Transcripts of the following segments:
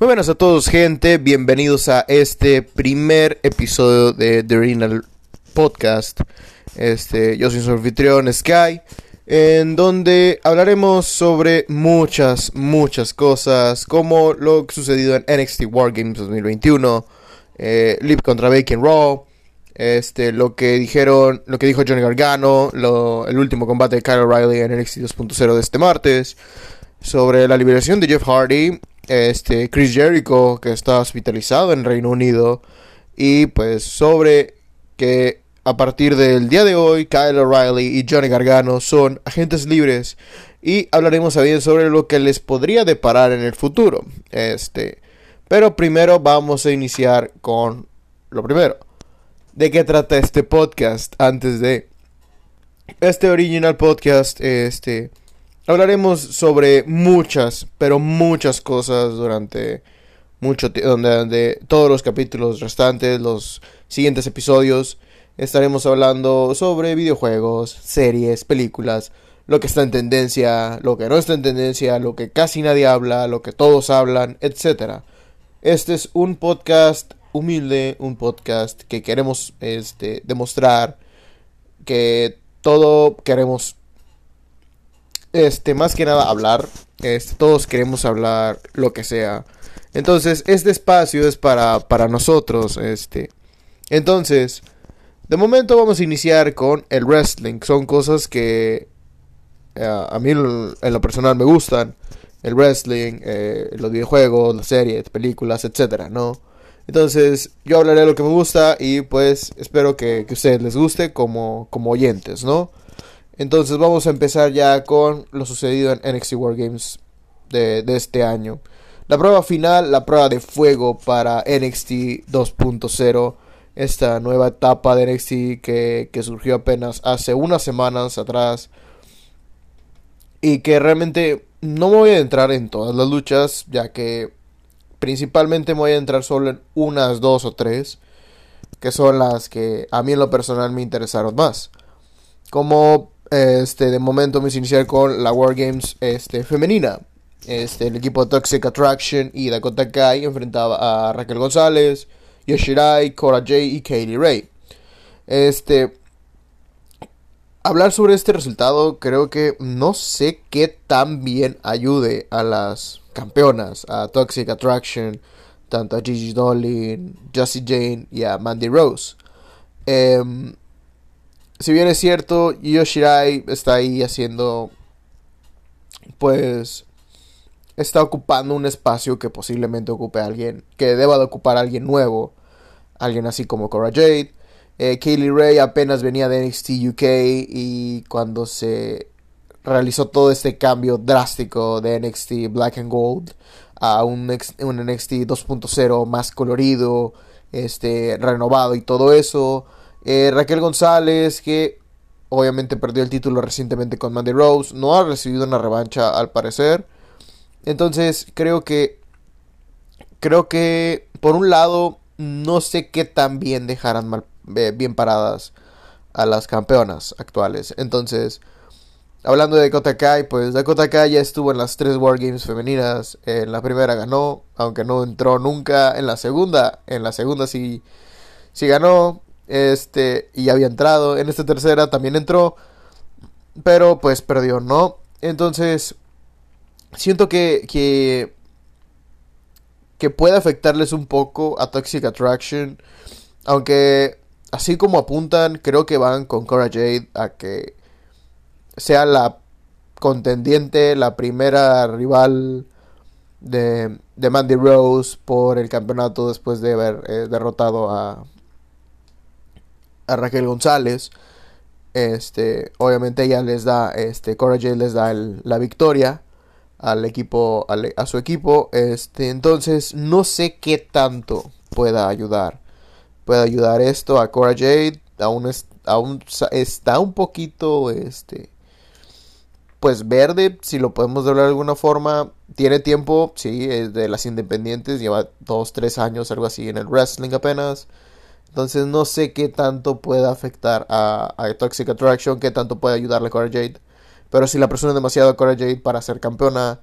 Muy buenas a todos gente, bienvenidos a este primer episodio de The Renal Podcast. Este, yo soy su anfitrión Sky, en donde hablaremos sobre muchas, muchas cosas, como lo sucedido en NXT Wargames 2021, eh, Lip contra Bacon Raw, este, lo que dijeron, lo que dijo Johnny Gargano, el último combate de Kyle O'Reilly en NXT 2.0 de este martes, sobre la liberación de Jeff Hardy este, Chris Jericho, que está hospitalizado en Reino Unido, y pues sobre que a partir del día de hoy Kyle O'Reilly y Johnny Gargano son agentes libres y hablaremos también sobre lo que les podría deparar en el futuro. Este, pero primero vamos a iniciar con lo primero. ¿De qué trata este podcast antes de este original podcast este hablaremos sobre muchas, pero muchas cosas durante mucho donde, todos los capítulos restantes, los siguientes episodios, estaremos hablando sobre videojuegos, series, películas, lo que está en tendencia, lo que no está en tendencia, lo que casi nadie habla, lo que todos hablan, etc. Este es un podcast humilde, un podcast que queremos este, demostrar que todo queremos este, más que nada hablar. Este, todos queremos hablar lo que sea. Entonces, este espacio es para, para nosotros. Este. Entonces, de momento vamos a iniciar con el wrestling. Son cosas que eh, a mí en lo personal me gustan. El wrestling, eh, los videojuegos, las series, películas, etcétera, ¿no? Entonces, yo hablaré de lo que me gusta y pues espero que, que ustedes les guste como, como oyentes, ¿no? Entonces vamos a empezar ya con lo sucedido en NXT War Games de, este año. La prueba final, la prueba de fuego para NXT 2.0. Esta nueva etapa de NXT que, que surgió apenas hace unas semanas atrás. Y que realmente no me voy a entrar en todas las luchas, ya que principalmente me voy a entrar solo en unas dos o tres, que son las que a mí en lo personal me interesaron más. Como este, de momento vamos a iniciar con la War Games este, femenina. Este, el equipo Toxic Attraction y Dakota Kai enfrentaba a Raquel González, Yoshirai, Cora J y Kaylee Ray. Este, hablar sobre este resultado creo que no sé qué tan bien ayude a las campeonas, a Toxic Attraction, tanto a Gigi Dolin, Jessie Jane y a Mandy Rose. Em, si bien es cierto, Yoshirai está ahí haciendo, pues, está ocupando un espacio que posiblemente ocupe a alguien, que deba de ocupar alguien nuevo, alguien así como Cora Jade. Eh, Kaylee Ray apenas venía de NXT UK y cuando se realizó todo este cambio drástico de NXT Black and Gold a un, un NXT 2.0 más colorido, este, renovado y todo eso eh, Raquel González, que obviamente perdió el título recientemente con Mandy Rose, no ha recibido una revancha al parecer. Entonces creo que creo que por un lado no sé qué tan bien dejarán eh, bien paradas a las campeonas actuales. Entonces, hablando de Dakota Kai, pues Dakota Kai ya estuvo en las tres Wargames femeninas. En la primera ganó, aunque no entró nunca. En la segunda, en la segunda sí, sí ganó. Este, y había entrado. En esta tercera también entró. Pero pues perdió, ¿no? Entonces, siento que, que, que puede afectarles un poco a Toxic Attraction. Aunque, así como apuntan, creo que van con Cora Jade a que sea la contendiente, la primera rival de, de Mandy Rose por el campeonato después de haber eh, derrotado a, a Raquel González. Este, obviamente ella les da, este, Cora J les da la victoria al equipo, a su equipo. Este, entonces no sé qué tanto pueda ayudar. Puede ayudar esto a Cora Jade. Aún, aún está un poquito, este, pues verde, si lo podemos hablar de alguna forma. Tiene tiempo, sí, es de las independientes. Lleva dos, tres años, algo así en el wrestling apenas. Entonces no sé qué tanto puede afectar a, Toxic Attraction, qué tanto puede ayudarle a Cora Jade. Pero si la persona es demasiado a Cora Jade para ser campeona,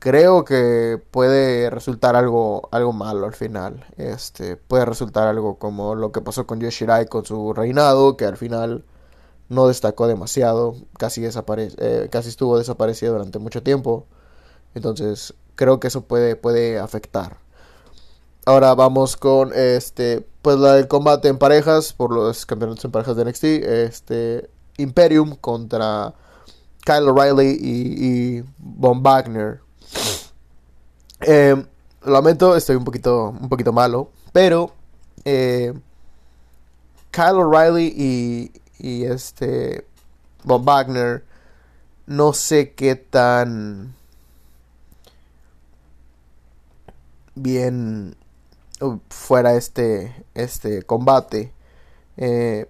creo que puede resultar algo, algo malo al final. Este, puede resultar algo como lo que pasó con Yoshirai con su reinado, que al final no destacó demasiado, casi, eh, casi estuvo desaparecido durante mucho tiempo. Entonces, creo que eso puede, puede afectar. Ahora vamos con este pues la del combate en parejas por los campeonatos en parejas de NXT, este Imperium contra Kyle O'Reilly y, Von Wagner. Eh, lamento, estoy un poquito, un poquito malo, pero eh, Kyle O'Reilly y, y este Von Wagner no sé qué tan bien fuera este, este combate. Eh,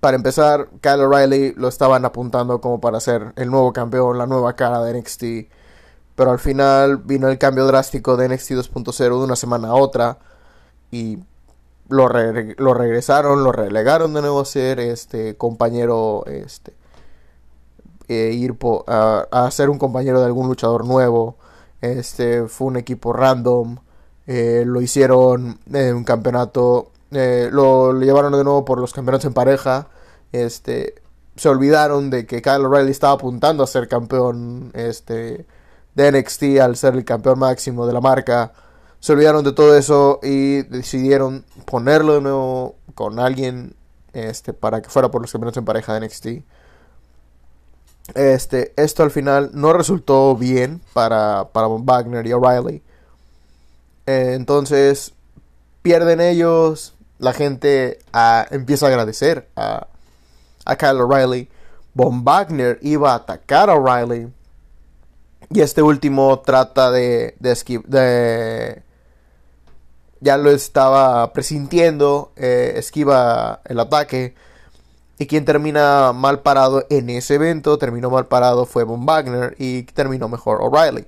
para empezar, Kyle O'Reilly lo estaban apuntando como para ser el nuevo campeón, la nueva cara de NXT. Pero al final vino el cambio drástico de NXT 2.0 de una semana a otra. Y lo, lo regresaron, lo relegaron de nuevo a ser este compañero. Este, e ir a, a, ser un compañero de algún luchador nuevo. Este fue un equipo random. Eh, lo hicieron en un campeonato. Eh, lo, llevaron de nuevo por los campeonatos en pareja. Este, se olvidaron de que Kyle O'Reilly estaba apuntando a ser campeón este, de NXT al ser el campeón máximo de la marca. Se olvidaron de todo eso y decidieron ponerlo de nuevo con alguien este, para que fuera por los campeonatos en pareja de NXT. Este, esto al final no resultó bien para, para Wagner y O'Reilly. Eh, entonces, pierden ellos. La gente ah, empieza a agradecer a, a Kyle O'Reilly. Von Wagner iba a atacar a O'Reilly. Y este último trata de, de, ya lo estaba presintiendo, eh, esquiva el ataque. Y quien termina mal parado en ese evento, terminó mal parado fue Von Wagner y terminó mejor O'Reilly.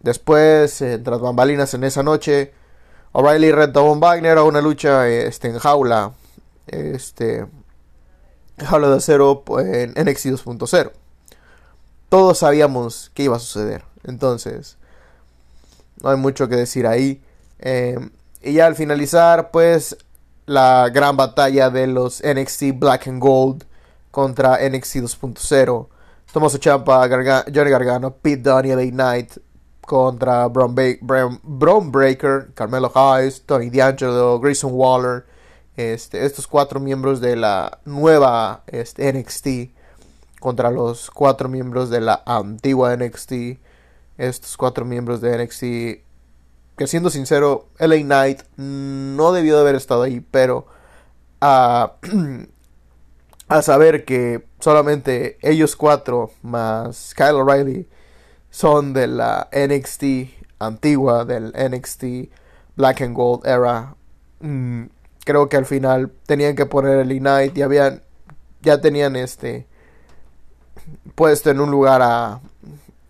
Después, eh, tras bambalinas en esa noche, O'Reilly renta a Von Wagner a una lucha este, en jaula. Este, jaula de acero en NXT 2.0. Todos sabíamos que iba a suceder. Entonces, no hay mucho que decir ahí. Em, y ya al finalizar, pues, la gran batalla de los NXT Black and Gold contra NXT 2.0. Tomaso Champa, Johnny Gargano, Pete Dunne y Knight contra Braun, Breaker, Carmelo Hayes, Tony D'Angelo, Grayson Waller, este, estos cuatro miembros de la nueva este, NXT contra los cuatro miembros de la antigua NXT, estos cuatro miembros de NXT que siendo sincero, LA Knight no debió de haber estado ahí, pero a, a saber que solamente ellos cuatro más Kyle O'Reilly son de la NXT antigua, del NXT Black and Gold era. Mm, creo que al final tenían que poner el Ignite y habían, ya tenían este puesto en un lugar a,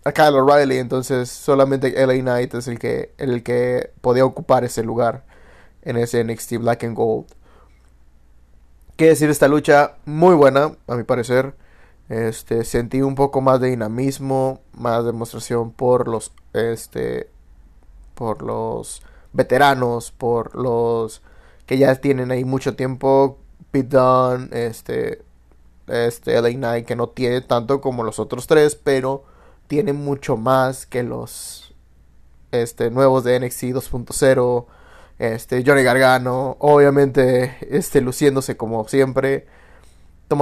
a Kyle O'Reilly, entonces solamente LA Knight es el que, el que podía ocupar ese lugar en ese NXT Black and Gold. ¿Qué decir esta lucha? Muy buena, a mi parecer. Este, sentí un poco más de dinamismo, más demostración por los, este, por los veteranos, por los que ya tienen ahí mucho tiempo. Pete Dunne, este, este, LA Knight, que no tiene tanto como los otros tres, pero tiene mucho más que los, este, nuevos de NXT 2.0. Este, Johnny Gargano, obviamente, este, luciéndose como siempre.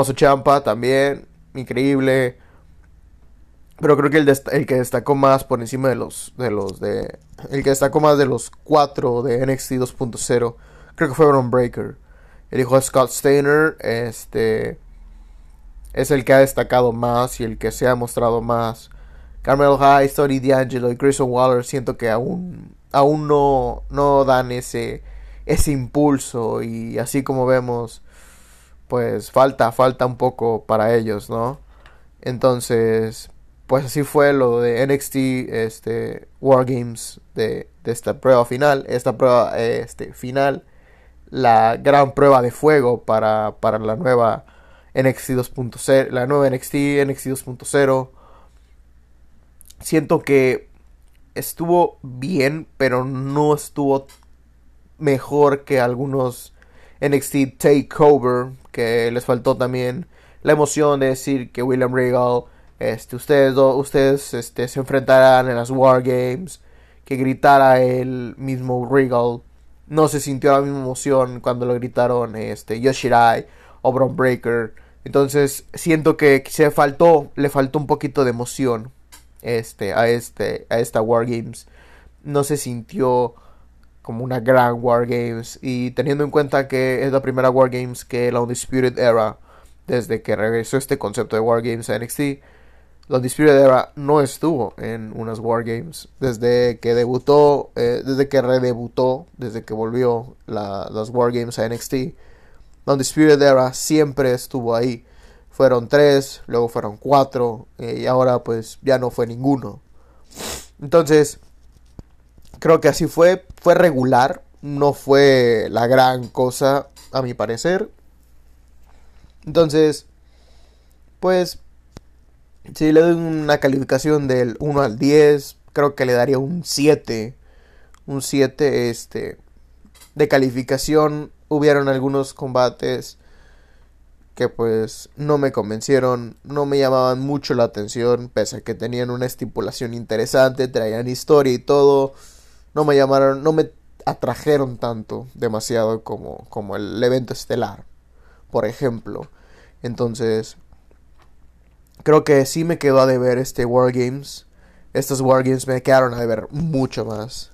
su Champa también, increíble. Pero creo que el, el, que destacó más por encima de los, de los de... El que destacó más de los cuatro de NXT 2.0, creo que fue Braun Breaker. El hijo de Scott Steiner, este... Es el que ha destacado más y el que se ha mostrado más. Carmelo Hayes, Tony D'Angelo y Grayson Waller siento que aún, aún no, no dan ese, ese impulso y así como vemos pues falta, falta un poco para ellos, ¿no? Entonces, pues así fue lo de NXT este, Wargames de, de esta prueba final. Esta prueba este, final, la gran prueba de fuego para, para la nueva NXT 2.0, la nueva NXT, NXT 2.0. Siento que estuvo bien, pero no estuvo mejor que algunos NXT Takeover, que les faltó también la emoción de decir que William Regal, este, ustedes, ustedes este, se enfrentarán en las War Games, que gritara el mismo Regal. No se sintió la misma emoción cuando lo gritaron este, Yoshirai o Bron Breaker. Entonces siento que se faltó, le faltó un poquito de emoción este, a, este, a esta War Games. No se sintió como una gran War Games. Y teniendo en cuenta que es la primera War Games que la Undisputed Era, desde que regresó este concepto de War Games a NXT, la Undisputed Era no estuvo en unas War Games. Desde que debutó, eh, desde que redebutó, desde que volvió las War Games a NXT la Undisputed Era siempre estuvo ahí. Fueron tres, luego fueron cuatro, eh, y ahora pues ya no fue ninguno. Entonces, creo que así fue. Fue regular, no fue la gran cosa, a mi parecer. Entonces, pues, si le doy una calificación del 1 al 10, creo que le daría un 7. Un 7, este, de calificación hubieron algunos combates que pues no me convencieron, no me llamaban mucho la atención, pese a que tenían una estipulación interesante, traían historia y todo, no me llamaron, no me atrajeron tanto, demasiado como, como el evento estelar, por ejemplo. Entonces, creo que sí me quedó a deber este War Games. Estos War Games me quedaron a deber mucho más.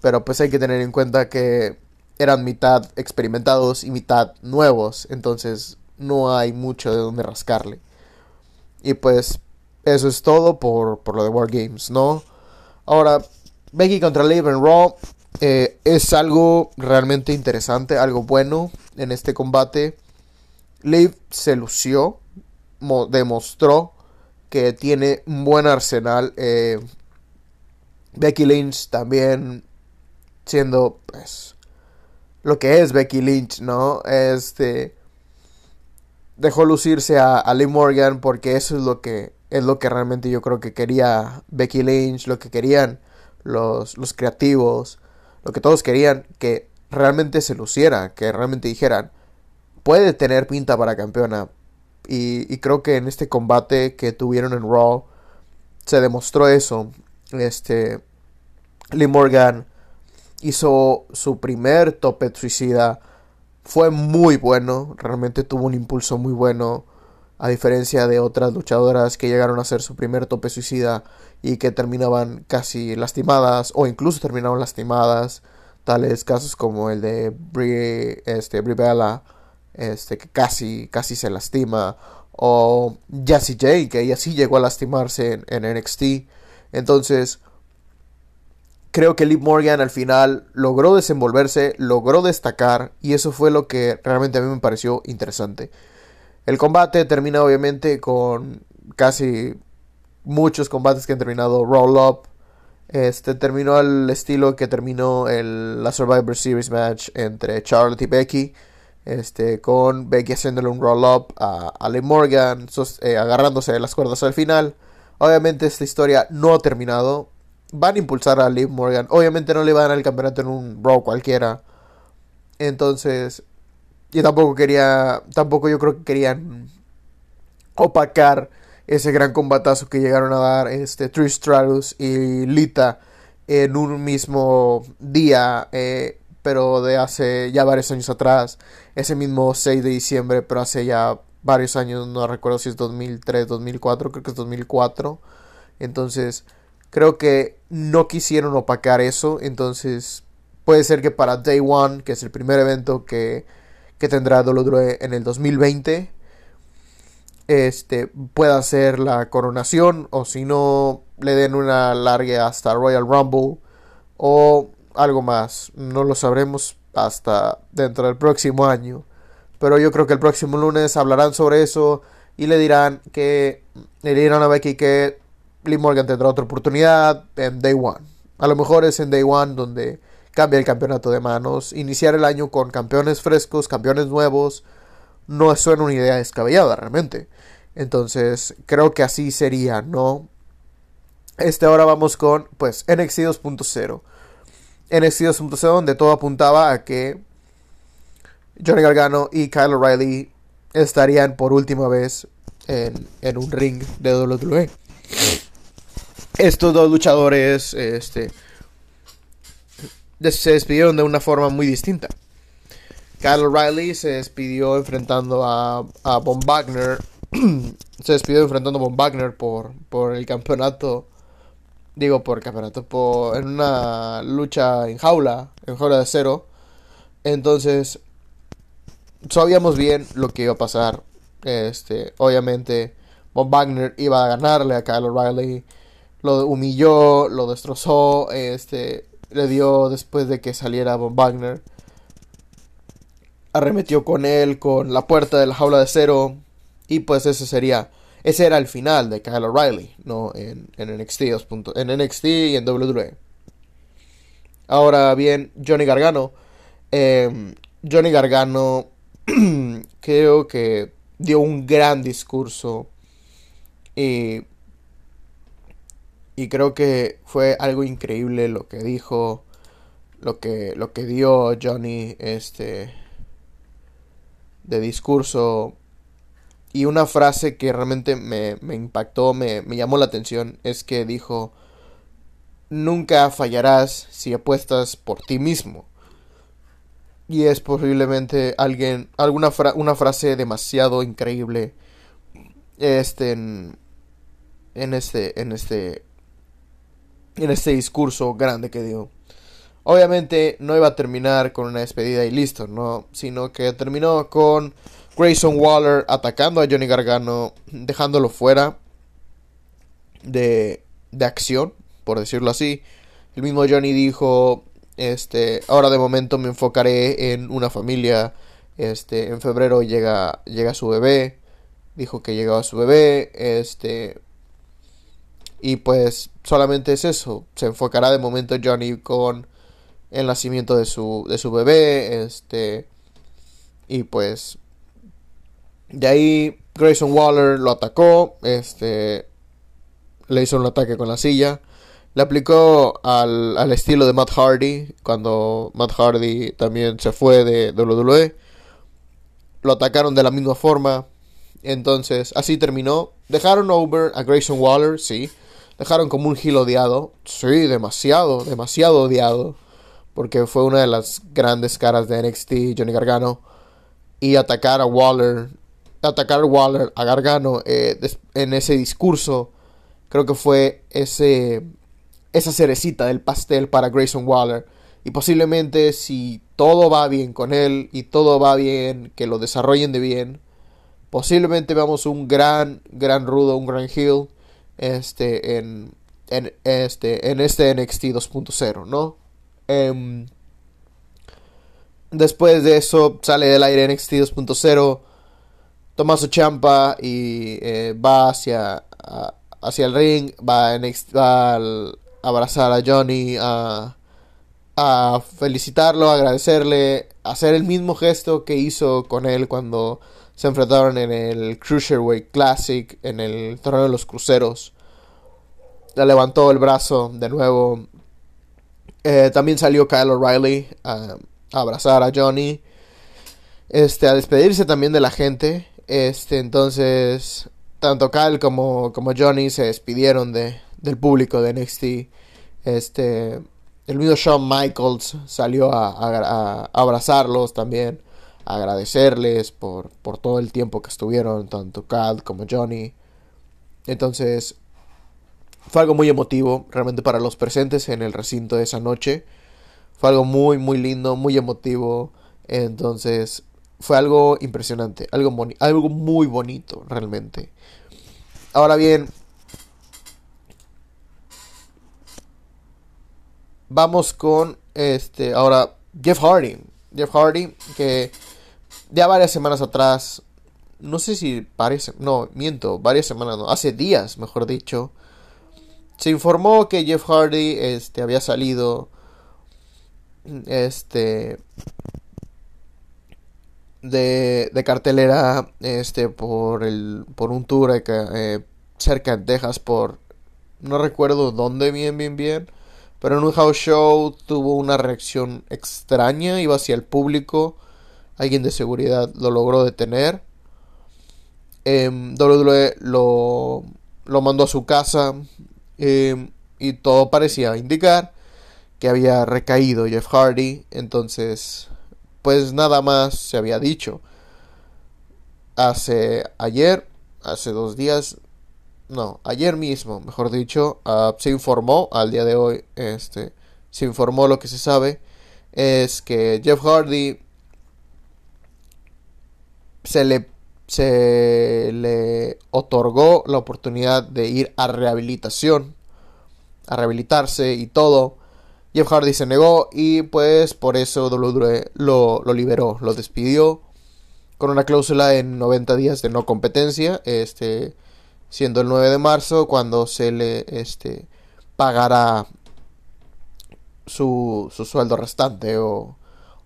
Pero pues hay que tener en cuenta que eran mitad experimentados y mitad nuevos, entonces no hay mucho de donde rascarle. Y pues eso es todo por, por lo de War Games, ¿no? Ahora, Becky contra Liv en Raw eh, es algo realmente interesante, algo bueno en este combate. Liv se lució, demostró que tiene un buen arsenal. Eh, Becky Lynch también siendo pues lo que es Becky Lynch, ¿no? Este dejó lucirse a, a Lee Morgan porque eso es lo que es lo que realmente yo creo que quería Becky Lynch, lo que querían los, los creativos, lo que todos querían que realmente se luciera, que realmente dijeran, puede tener pinta para campeona. Y, y, creo que en este combate que tuvieron en Raw se demostró eso. Este, Lee Morgan hizo su primer tope suicida. Fue muy bueno, realmente tuvo un impulso muy bueno, a diferencia de otras luchadoras que llegaron a hacer su primer tope suicida y que terminaban casi lastimadas o incluso terminaron lastimadas, tales casos como el de Brie, este, Bella, este, que casi, casi se lastima, o Jessie J, que ella sí llegó a lastimarse en, en NXT. Entonces, creo que Liv Morgan al final logró desenvolverse, logró destacar y eso fue lo que realmente a mí me pareció interesante. El combate termina obviamente con casi muchos combates que han terminado roll up. Este terminó al estilo que terminó el, la Survivor Series match entre Charlotte y Becky. Este, con Becky haciéndole un roll up a, a Liv Morgan, eh, agarrándose de las cuerdas al final. Obviamente esta historia no ha terminado van a impulsar a Liv Morgan. Obviamente no le van a dar el campeonato en un Raw cualquiera. Entonces, yo tampoco quería, tampoco yo creo que querían opacar ese gran combatazo que llegaron a dar este Trish Stratus y Lita en un mismo día, eh, pero de hace ya varios años atrás, ese mismo 6 de diciembre, pero hace ya varios años, no recuerdo si es 2003, 2004, creo que es 2004. Entonces, Creo que no quisieron opacar eso, entonces puede ser que para Day One, que es el primer evento que, que tendrá WWE en el 2020, este, pueda ser la coronación, o si no, le den una larga hasta Royal Rumble, o algo más, no lo sabremos hasta dentro del próximo año. Pero yo creo que el próximo lunes hablarán sobre eso y le dirán que le dirán a Becky que Lee Morgan tendrá otra oportunidad en Day One. A lo mejor es en Day One donde cambia el campeonato de manos. Iniciar el año con campeones frescos, campeones nuevos, no suena una idea descabellada realmente. Entonces, creo que así sería, ¿no? Este ahora vamos con pues NXT 2.0. NXT 2.0 donde todo apuntaba a que Johnny Gargano y Kyle O'Reilly estarían por última vez en, en, un ring de WWE. Estos dos luchadores este, se despidieron de una forma muy distinta. Kyle O'Reilly se despidió enfrentando a, a Von Wagner. se despidió enfrentando a Von Wagner por, por el campeonato. Digo, por campeonato. Por, en una lucha en jaula. En jaula de cero. Entonces. Sabíamos bien lo que iba a pasar. Este. Obviamente. Von Wagner iba a ganarle a Kyle O'Reilly. Lo humilló. Lo destrozó. Este. Le dio después de que saliera Von Wagner arremetió con él con la puerta de la jaula de cero. Y pues ese sería. Ese era el final de Kyle O'Reilly, ¿no? En, en NXT en NXT y en WWE. Ahora bien, Johnny Gargano. Em, Johnny Gargano creo que dio un gran discurso. Y, y creo que fue algo increíble lo que dijo. Lo que, lo que dio Johnny. Este de discurso y una frase que realmente me, impactó, me, llamó la atención, es que dijo, nunca fallarás si apuestas por ti mismo. Y es posiblemente alguien, alguna una frase demasiado increíble este, en, en, este, en este, en este discurso grande que dio. Obviamente no iba a terminar con una despedida y listo, ¿no? Sino que terminó con Grayson Waller atacando a Johnny Gargano, dejándolo fuera de, de acción, por decirlo así. El mismo Johnny dijo, este, ahora de momento me enfocaré en una familia. Este, en febrero llega, llega su bebé. Dijo que llegaba su bebé. Este, y pues solamente es eso. Se enfocará de momento Johnny con el nacimiento de su, de su bebé, este, y pues, de ahí Grayson Waller lo atacó, este, le hizo un ataque con la silla, le aplicó al, al estilo de Matt Hardy, cuando Matt Hardy también se fue de WWE, lo atacaron de la misma forma, entonces así terminó, dejaron over a Grayson Waller, sí, dejaron como un gil odiado, sí, demasiado, demasiado odiado porque fue una de las grandes caras de NXT, Johnny Gargano, y atacar a Waller, atacar a Waller, a Gargano eh, en ese discurso, creo que fue ese, esa cerecita del pastel para Grayson Waller. Y posiblemente si todo va bien con él y todo va bien, que lo desarrollen de bien, posiblemente veamos un gran, gran rudo, un gran heel este, en, en, este, en este NXT 2.0, ¿no? Em, después de eso sale del aire NXT 2.0. Toma su champa y eh, va hacia, hacia el ring. Va, a abrazar a Johnny. A, a felicitarlo, a agradecerle. hacer el mismo gesto que hizo con él cuando se enfrentaron en el Cruiserweight Classic. En el torneo de los cruceros. Le levantó el brazo de nuevo eh, también salió Kyle O'Reilly a, abrazar a Johnny. Este, a despedirse también de la gente. Este, entonces, tanto Kyle como, como Johnny se despidieron de, del público de NXT. Este, el mismo Shawn Michaels salió a, abrazarlos también, a agradecerles por, por todo el tiempo que estuvieron, tanto Kyle como Johnny. Entonces, fue algo muy emotivo, realmente para los presentes en el recinto de esa noche. Fue algo muy, muy lindo, muy emotivo. Entonces, fue algo impresionante, algo, algo muy bonito, realmente. Ahora bien, vamos con este, ahora Jeff Hardy. Jeff Hardy, que ya varias semanas atrás, no sé si parece, no, miento, varias semanas, no, hace días, mejor dicho, se informó que Jeff Hardy este, había salido este de, de cartelera este por el por un tour eh, cerca en Texas por No recuerdo dónde bien, bien, bien. Pero en un house show tuvo una reacción extraña, iba hacia el público. Alguien de seguridad lo logró detener. Eh, WWE lo, lo mandó a su casa. Em, y todo parecía indicar que había recaído Jeff Hardy. Entonces, pues nada más se había dicho. Hace ayer, hace dos días, no, ayer mismo, mejor dicho, uh, se informó, al día de hoy, este, se informó lo que se sabe, es que Jeff Hardy se le, se le otorgó la oportunidad de ir a rehabilitación, a rehabilitarse y todo. Jeff Hardy se negó y pues por eso WWE lo, lo liberó, lo despidió con una cláusula en 90 días de no competencia, este siendo el 9 de marzo cuando se le este, pagará su, su sueldo restante o,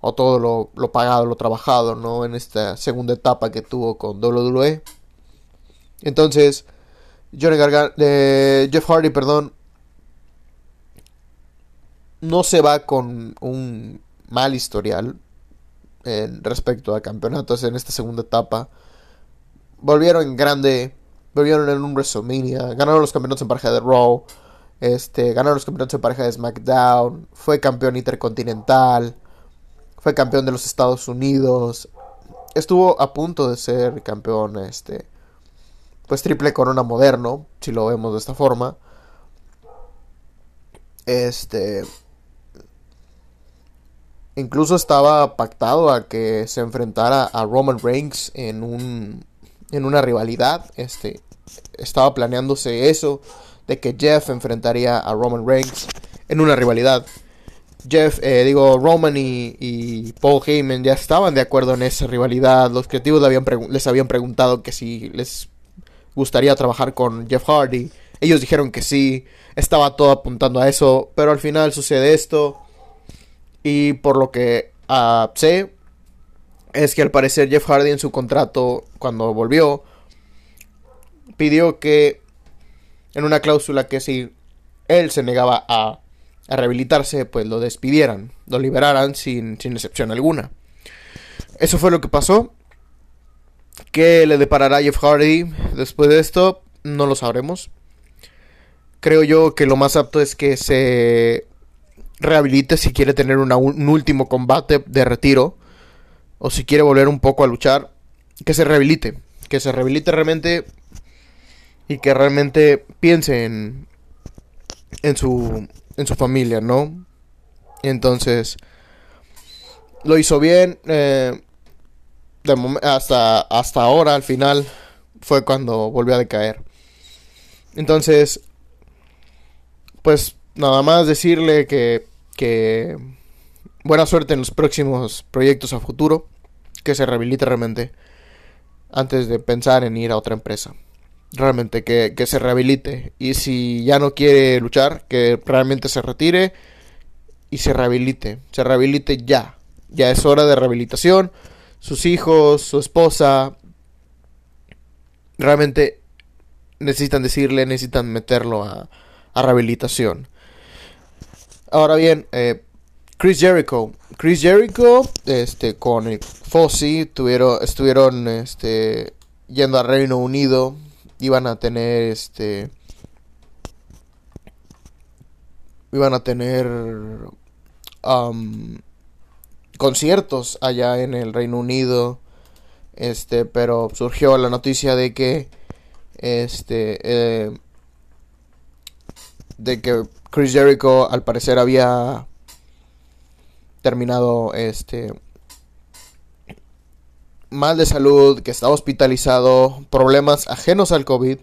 o todo lo, lo, pagado, lo trabajado, ¿no? En esta segunda etapa que tuvo con WWE. Entonces, Johnny Gargan eh, Jeff Hardy, perdón, no se va con un mal historial en respecto a campeonatos en esta segunda etapa. Volvieron en grande volvieron en un WrestleMania, ganaron los campeonatos en pareja de Raw, este, ganaron los campeonatos en pareja de SmackDown, fue campeón intercontinental, fue campeón de los Estados Unidos, estuvo a punto de ser campeón, este, pues triple corona moderno, si lo vemos de esta forma. Este, incluso estaba pactado a que se enfrentara a Roman Reigns en un en una rivalidad. Este, estaba planeándose eso, de que Jeff enfrentaría a Roman Reigns en una rivalidad. Jeff, eh, digo, Roman y, Paul Heyman ya estaban de acuerdo en esa rivalidad. Los creativos les habían preguntado que si les gustaría trabajar con Jeff Hardy. Ellos dijeron que sí. Estaba todo apuntando a eso. Pero al final sucede esto. Y por lo que uh, sé, es que al parecer Jeff Hardy en su contrato, cuando volvió, pidió que en una cláusula que si él se negaba a, a rehabilitarse, pues lo despidieran, lo liberaran sin, sin excepción alguna. Eso fue lo que pasó. ¿Qué le deparará Jeff Hardy después de esto? No lo sabremos. Creo yo que lo más apto es que se rehabilite si quiere tener un último combate de retiro o si quiere volver un poco a luchar, que se rehabilite, que se rehabilite realmente y que realmente piense en, en, su, en su familia, ¿no? Entonces, lo hizo bien. Eh, hasta, hasta ahora, al final, fue cuando volvió a decaer. Entonces, pues nada más decirle que, que buena suerte en los próximos proyectos a futuro que se rehabilite realmente antes de pensar en ir a otra empresa. Realmente que, se rehabilite. Y si ya no quiere luchar, que realmente se retire y se rehabilite. Se rehabilite ya. Ya es hora de rehabilitación. Sus hijos, su esposa, realmente necesitan decirle, necesitan meterlo a, a rehabilitación. Ahora bien, eh, Chris Jericho. Chris Jericho, este, con Fossi, tuvieron, estuvieron, este, yendo a Reino Unido. Iban a tener, este, iban a tener um, conciertos allá en el Reino Unido. Este, pero surgió la noticia de que, este, eh, de que Chris Jericho al parecer había terminado este mal de salud, que está hospitalizado, problemas ajenos al COVID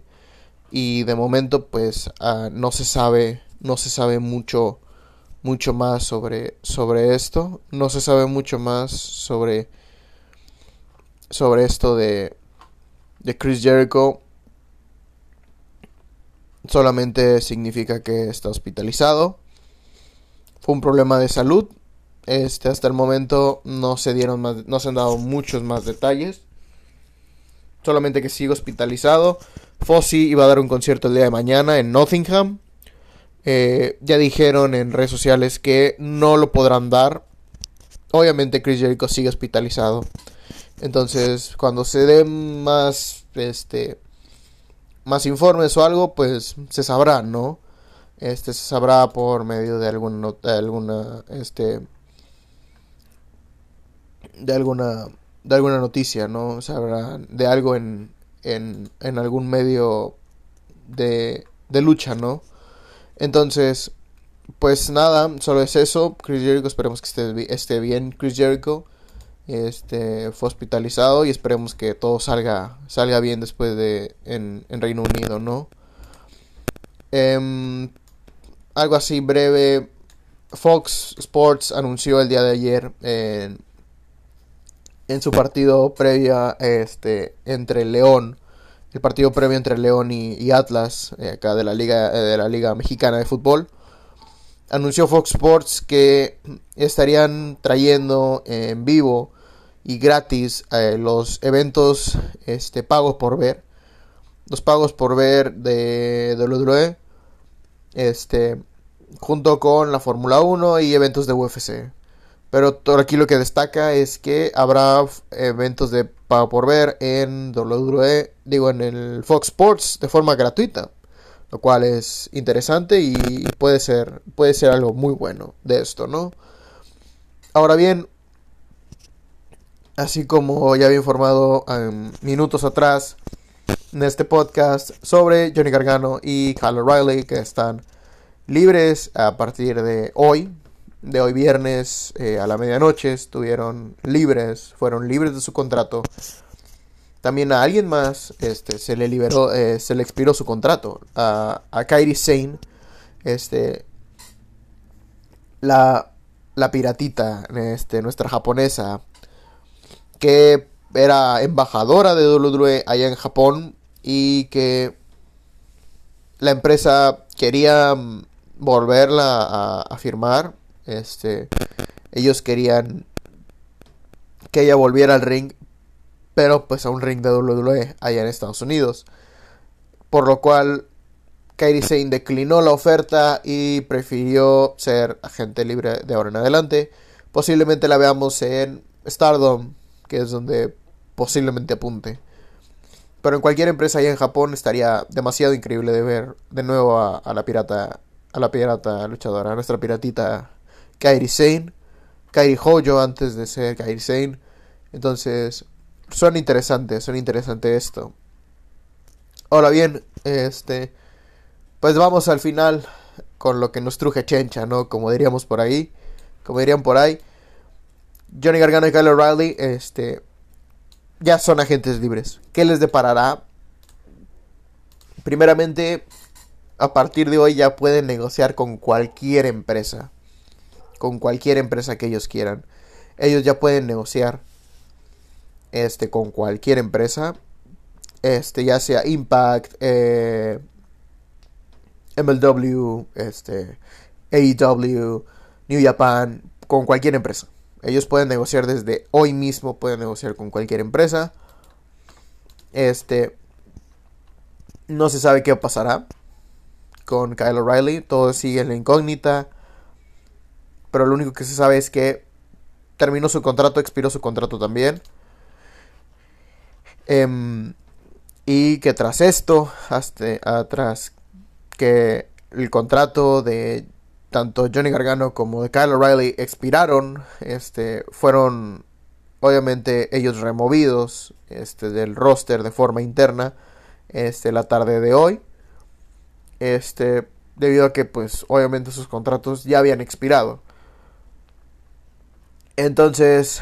y de momento pues ah, no se sabe, no se sabe mucho mucho más sobre sobre esto, no se sabe mucho más sobre sobre esto de de Chris Jericho. Solamente significa que está hospitalizado. Fue un problema de salud este, hasta el momento no se dieron no se han dado muchos más detalles. Solamente que sigue hospitalizado. Fossey iba a dar un concierto el día de mañana en Nottingham. Eh, ya dijeron en redes sociales que no lo podrán dar. Obviamente Chris Jericho sigue hospitalizado. Entonces, cuando se den más este más informes o algo, pues se sabrá, ¿no? Este se sabrá por medio de alguna de alguna este de alguna de alguna noticia, ¿no? Sabrá de algo en en, en algún medio de, de lucha, ¿no? Entonces, pues nada, solo es eso. Chris Jericho, esperemos que esté, esté bien. Chris Jericho este, fue hospitalizado y esperemos que todo salga, salga bien después de en, en Reino Unido, ¿no? Em, algo así breve. Fox Sports anunció el día de ayer en, en su partido previa este, entre León, el partido previo entre León y, Atlas, eh, acá de la Liga, eh, de la Liga Mexicana de Fútbol, anunció Fox Sports que estarían trayendo en vivo y gratis eh, los eventos este, pagos por ver. Los pagos por ver de, de WWE. Este, junto con la Fórmula 1 y eventos de UFC. Pero aquí lo que destaca es que habrá eventos de pago por ver en WWE, digo en el Fox Sports de forma gratuita, lo cual es interesante y puede ser puede ser algo muy bueno de esto, ¿no? Ahora bien, así como ya había informado um, minutos atrás en este podcast sobre Johnny Gargano y Kyle O'Reilly que están libres a partir de hoy, de hoy viernes eh, a la medianoche estuvieron libres, fueron libres de su contrato. También a alguien más este, se le liberó, eh, se le expiró su contrato. A, a Kairi Sane, este, la, la piratita, este, nuestra japonesa, que era embajadora de WWE allá en Japón y que la empresa quería mm, volverla a, a firmar este, ellos querían que ella volviera al ring, pero pues a un ring de WWE allá en Estados Unidos. Por lo cual Kairi Sane declinó la oferta y prefirió ser agente libre de ahora en adelante. Posiblemente la veamos en Stardom, que es donde posiblemente apunte. Pero en cualquier empresa allá en Japón estaría demasiado increíble de ver de nuevo a, la pirata, a la pirata luchadora, a nuestra piratita Kairi Sane, Kairi Hoyo antes de ser Kairi Sane. Entonces, son interesantes, son interesante esto. Ahora bien, este, pues vamos al final con lo que nos truje Chencha, ¿no? Como diríamos por ahí, como dirían por ahí. Johnny Gargano y Kyle O'Reilly, este, ya son agentes libres. ¿Qué les deparará? Primeramente, a partir de hoy ya pueden negociar con cualquier empresa con cualquier empresa que ellos quieran. Ellos ya pueden negociar este con cualquier empresa, este ya sea Impact, eh, MLW, este AEW, New Japan, con cualquier empresa. Ellos pueden negociar desde hoy mismo, pueden negociar con cualquier empresa. Este no se sabe qué pasará con Kyle O'Reilly, todo sigue en la incógnita pero lo único que se sabe es que terminó su contrato, expiró su contrato también. Em, y que tras esto, hasta atrás que el contrato de tanto Johnny Gargano como de Kyle O'Reilly expiraron, este, fueron obviamente ellos removidos este, del roster de forma interna este, la tarde de hoy. Este, debido a que pues obviamente sus contratos ya habían expirado. Entonces,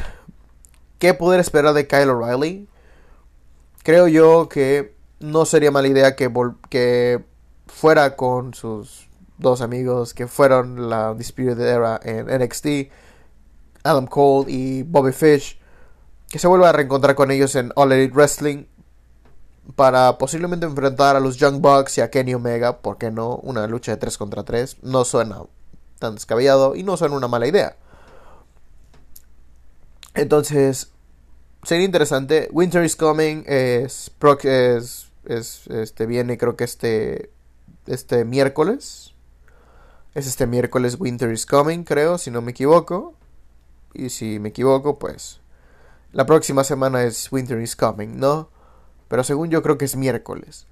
¿qué poder esperar de Kyle O'Reilly? Creo yo que no sería mala idea que, que fuera con sus dos amigos que fueron la Disputed Era en NXT, Adam Cole y Bobby Fish, que se vuelva a reencontrar con ellos en All Elite Wrestling para posiblemente enfrentar a los Young Bucks y a Kenny Omega, ¿por qué no? Una lucha de 3 contra 3 no suena tan descabellado y no suena una mala idea. Entonces, sería interesante. Winter is Coming es, es es, este viene creo que este, este miércoles. Es este miércoles Winter is Coming, creo, si no me equivoco. Y si me equivoco, pues la próxima semana es Winter is Coming, ¿no? Pero según yo creo que es miércoles.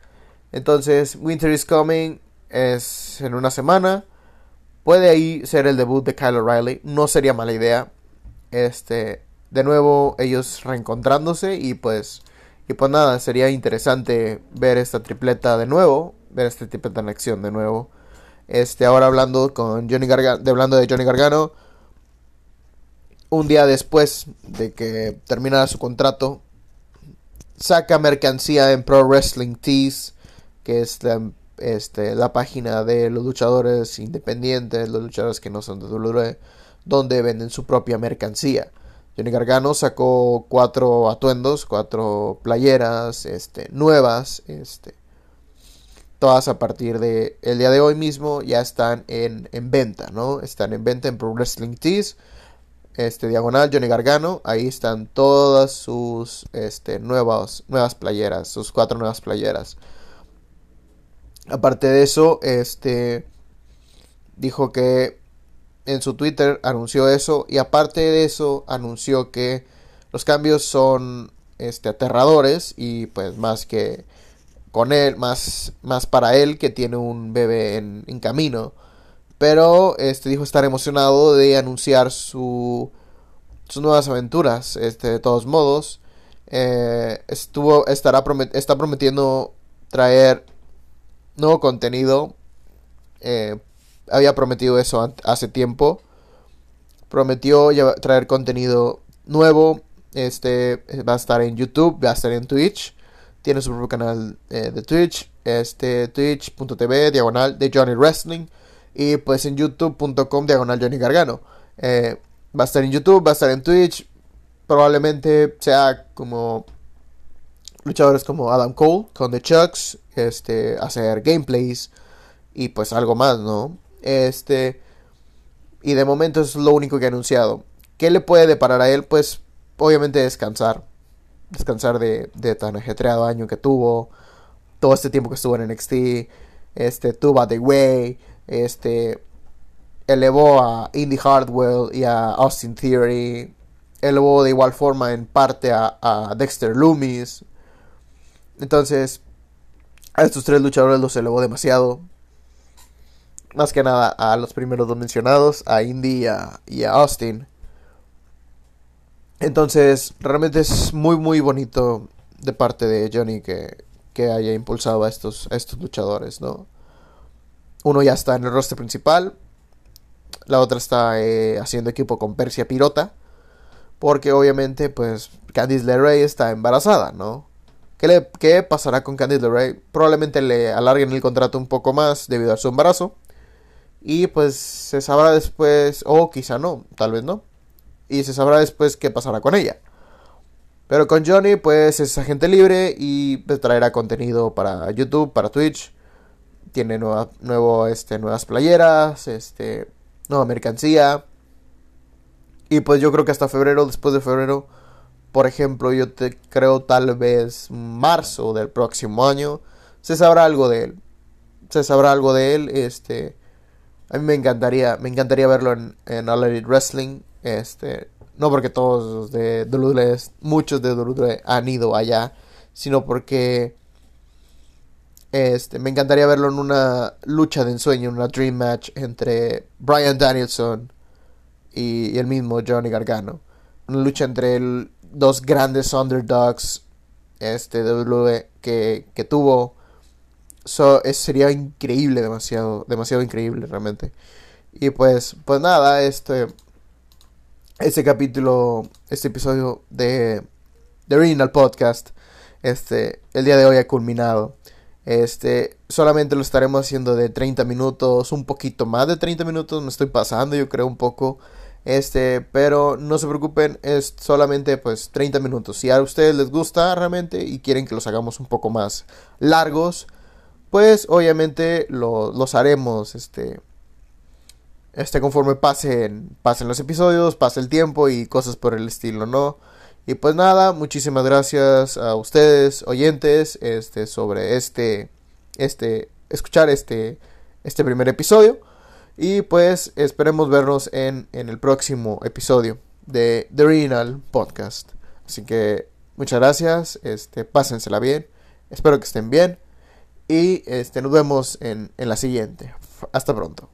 Entonces, Winter is Coming es en una semana. Puede ahí ser el debut de Kyle O'Reilly. No sería mala idea. Este, de nuevo ellos reencontrándose y pues y pues nada, sería interesante ver esta tripleta de nuevo, ver esta tripleta en acción de nuevo. Este, ahora hablando con Johnny Gargano, de hablando de Johnny Gargano, un día después de que terminara su contrato, saca mercancía en Pro Wrestling Tees, que es la, este, la página de los luchadores independientes, los luchadores que no son de WWE, donde venden su propia mercancía. Johnny Gargano sacó cuatro atuendos, cuatro playeras este, nuevas, este, todas a partir de el día de hoy mismo ya están en, en venta, ¿no? Están en venta en Pro Wrestling Tees, este diagonal Johnny Gargano, ahí están todas sus este, nuevas, nuevas playeras, sus cuatro nuevas playeras. Aparte de eso, este dijo que en su Twitter anunció eso y aparte de eso anunció que los cambios son este aterradores y pues más que con él más más para él que tiene un bebé en, camino. Pero este dijo estar emocionado de anunciar su sus nuevas aventuras este de todos modos eh, estuvo estará está prometiendo traer nuevo contenido eh, había prometido eso hace tiempo. Prometió traer contenido nuevo. Este va a estar en YouTube, va a estar en Twitch. Tiene su propio canal eh, de Twitch. Este twitch.tv diagonal de Johnny Wrestling. Y pues en youtube.com diagonal Johnny Gargano. Eh, va a estar en YouTube, va a estar en Twitch. Probablemente sea como luchadores como Adam Cole con The Chucks. Este, hacer gameplays y pues algo más, ¿no? Este. Y de momento es lo único que ha anunciado. ¿Qué le puede deparar a él? Pues obviamente descansar. Descansar de, tan ajetreado año que tuvo. Todo este tiempo que estuvo en NXT. Este, tuvo The Way. Este. Elevó a Indy Hardwell y a Austin Theory. Elevó de igual forma en parte a, a Dexter Loomis. Entonces, a estos tres luchadores los elevó demasiado más que nada a los primeros dos mencionados, a Indy y a, Austin. Entonces, realmente es muy, muy bonito de parte de Johnny que, que haya impulsado a estos, estos luchadores, ¿no? Uno ya está en el roster principal, la otra está eh, haciendo equipo con Persia Pirota, porque obviamente, pues, Candice LeRae está embarazada, ¿no? ¿Qué, ¿Qué pasará con Candice LeRae? Probablemente le alarguen el contrato un poco más debido a su embarazo. Y pues se sabrá después, o quizá no, tal vez no. Y se sabrá después qué pasará con ella. Pero con Johnny, pues es agente libre y pues, traerá contenido para YouTube, para Twitch. Tiene nueva, nuevo, este, nuevas playeras, este, nueva mercancía. Y pues yo creo que hasta febrero, después de febrero, por ejemplo, yo te creo tal vez marzo del próximo año, se sabrá algo de él. Se sabrá algo de él, este a mí me encantaría, me encantaría verlo en, en All Elite Wrestling. Este, no porque todos de WWE, muchos de WWE han ido allá, sino porque este, me encantaría verlo en una lucha de ensueño, una dream match entre Brian Danielson y, el mismo Johnny Gargano. Una lucha entre dos grandes underdogs este, WWE que, que tuvo So, sería increíble, demasiado, demasiado increíble realmente. Y pues, pues nada, este, este capítulo, este episodio de The Original Podcast, este, el día de hoy ha culminado. Este, solamente lo estaremos haciendo de 30 minutos, un poquito más de 30 minutos, me estoy pasando, yo creo un poco. Este, pero no se preocupen, es solamente pues 30 minutos. Si a ustedes les gusta realmente y quieren que los hagamos un poco más largos, pues obviamente los haremos este este conforme pasen pasen los episodios pase el tiempo y cosas por el estilo no Y pues nada, muchísimas gracias a ustedes, oyentes, este, sobre este, este, escuchar este, este primer episodio. Y pues esperemos vernos en, en el próximo episodio de The Renal Podcast. Así que muchas gracias, este, pásensela bien, espero que estén bien y este, nos vemos en, en la siguiente. Hasta pronto.